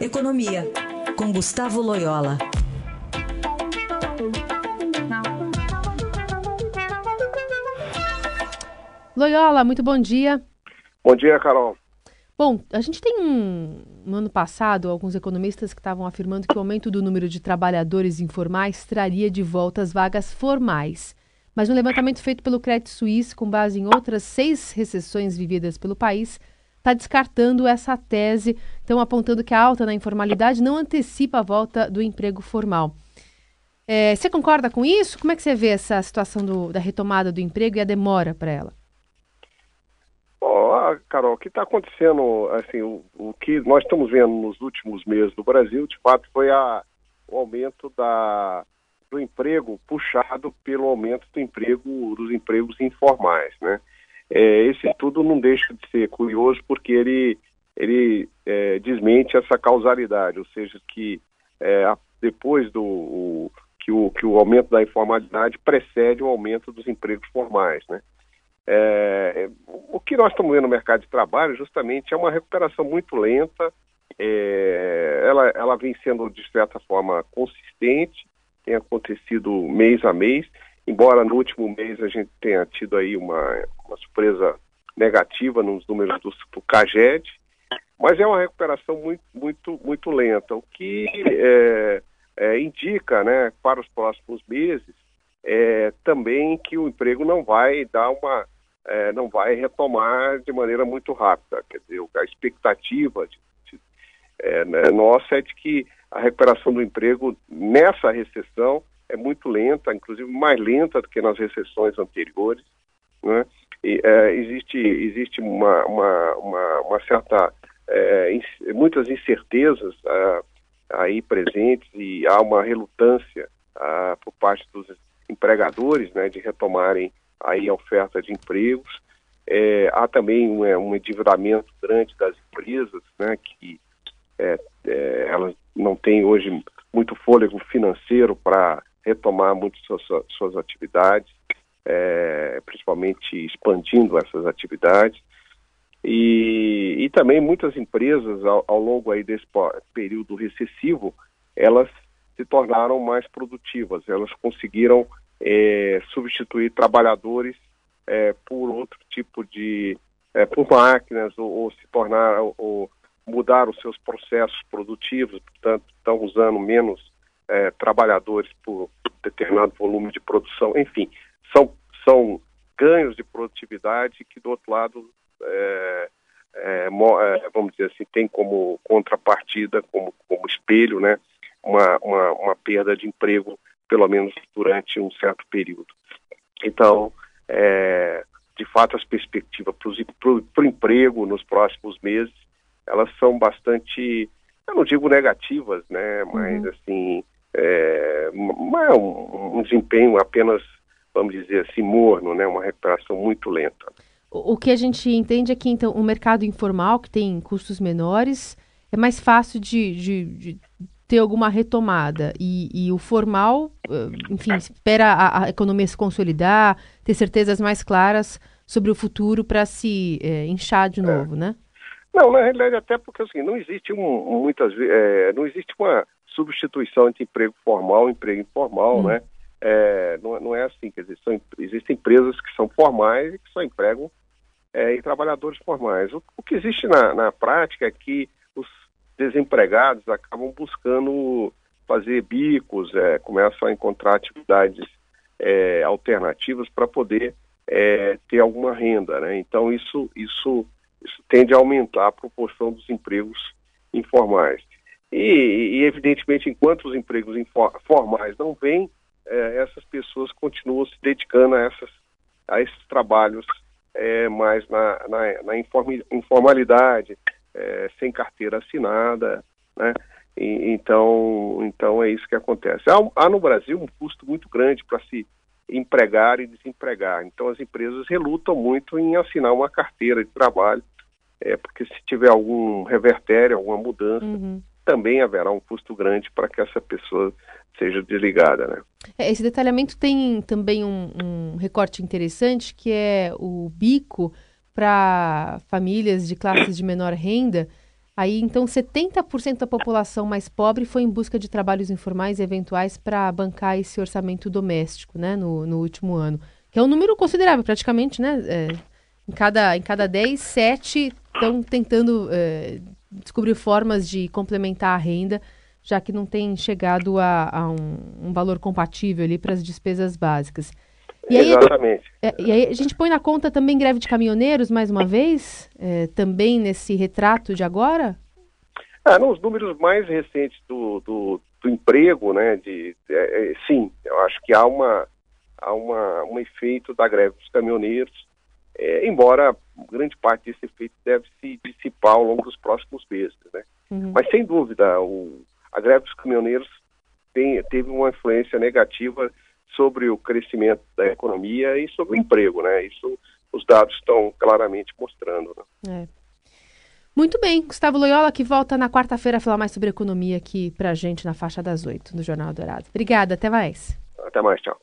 Economia, com Gustavo Loyola. Loyola, muito bom dia. Bom dia, Carol. Bom, a gente tem um, no ano passado alguns economistas que estavam afirmando que o aumento do número de trabalhadores informais traria de volta as vagas formais. Mas um levantamento feito pelo Credit Suisse, com base em outras seis recessões vividas pelo país, está descartando essa tese, então apontando que a alta na informalidade não antecipa a volta do emprego formal. É, você concorda com isso? Como é que você vê essa situação do, da retomada do emprego e a demora para ela? Oh, Carol, o que está acontecendo, assim, o, o, que nós estamos vendo nos últimos meses no Brasil, de fato, foi a, o aumento da, do emprego puxado pelo aumento do emprego dos empregos informais, né? É, esse estudo não deixa de ser curioso porque ele, ele é, desmente essa causalidade, ou seja, que é, depois do o, que, o, que o aumento da informalidade precede o aumento dos empregos formais, né? É, o que nós estamos vendo no mercado de trabalho justamente é uma recuperação muito lenta, é, ela, ela vem sendo de certa forma consistente, tem acontecido mês a mês, embora no último mês a gente tenha tido aí uma, uma surpresa negativa nos números do, do CAGED, mas é uma recuperação muito, muito, muito lenta, o que é, é, indica né, para os próximos meses é, também que o emprego não vai dar uma é, não vai retomar de maneira muito rápida. Quer dizer, a expectativa de, de, é, né, nossa é de que a recuperação do emprego nessa recessão é muito lenta, inclusive mais lenta do que nas recessões anteriores. Né? E, é, existe existe uma, uma, uma, uma certa é, muitas incertezas é, aí presentes e há uma relutância é, por parte dos empregadores né, de retomarem aí a oferta de empregos. É, há também um, é, um, endividamento grande das empresas, né, que elas não têm hoje muito fôlego financeiro para retomar muito suas, suas atividades, é, principalmente expandindo essas atividades. E, e também muitas empresas, ao, ao, longo aí desse período recessivo, elas se tornaram mais produtivas, elas conseguiram é, substituir trabalhadores é, por outro tipo de, é, por máquinas, ou, ou se tornar, ou, ou mudar os seus processos produtivos, portanto, estão usando menos é, trabalhadores por determinado volume de produção, enfim, são, são ganhos de produtividade que, do outro lado, é, é, é, vamos dizer assim, tem como contrapartida, como, como espelho, né, uma, uma, uma perda de emprego, pelo menos durante um certo período. Então, é, de fato, as perspectivas para o emprego nos próximos meses, elas são bastante, eu não digo negativas, né, mas, uhum. assim, é, um, um desempenho apenas, vamos dizer assim, morno, né? uma recuperação muito lenta. O, o que a gente entende é que então, o mercado informal, que tem custos menores, é mais fácil de, de, de ter alguma retomada. E, e, o formal, enfim, espera a, a, economia se consolidar, ter certezas mais claras sobre o futuro para se é, inchar de é. novo, é. né? Não, na realidade até porque assim, não existe um, muitas é, não existe uma substituição entre emprego formal e emprego informal, hum. né? É, não, não, é assim, quer dizer, são, existem empresas que são formais e que só empregam é, em trabalhadores formais. O, o que existe na, na, prática é que os desempregados acabam buscando fazer bicos, é, começam a encontrar atividades é, alternativas para poder é, ter alguma renda, né? Então isso, isso, isso tende a aumentar a proporção dos empregos informais. E, e, evidentemente, enquanto os empregos formais não vêm, é, essas pessoas continuam se dedicando a, essas, a esses trabalhos é, mais na, na, na informalidade, é, sem carteira assinada, né? E, então, então é isso que acontece. Há, há no Brasil um custo muito grande para se empregar e desempregar. Então as empresas relutam muito em assinar uma carteira de trabalho, é, porque se tiver algum revertério, alguma mudança, uhum também haverá um custo grande para que essa pessoa seja desligada. Né? É, esse detalhamento tem também um, um recorte interessante, que é o bico para famílias de classes de menor renda. Aí, então, 70% da população mais pobre foi em busca de trabalhos informais eventuais para bancar esse orçamento doméstico, né, no, no último ano. Que é um número considerável, praticamente, né? É, em, cada, em cada 10, 7 estão tentando é, descobrir formas de complementar a renda, já que não tem chegado a, a um, um valor compatível ali para as despesas básicas. E aí, Exatamente. É, e aí a gente põe na conta também greve de caminhoneiros, mais uma vez, é, também nesse retrato de agora? Ah, nos números mais recentes do, do, do emprego, né, de, é, é, sim, eu acho que há, uma, há uma, um efeito da greve dos caminhoneiros, é, embora grande parte desse efeito deve se dissipar ao longo dos próximos meses, né? Uhum. Mas sem dúvida, o, a greve dos caminhoneiros tem, teve uma influência negativa sobre o crescimento da economia e sobre o emprego, né? Isso os dados estão claramente mostrando. Né? É. Muito bem, Gustavo Loyola, que volta na quarta-feira a falar mais sobre economia aqui pra gente na faixa das oito, no Jornal Dourado. Obrigada, até mais. Até mais, tchau.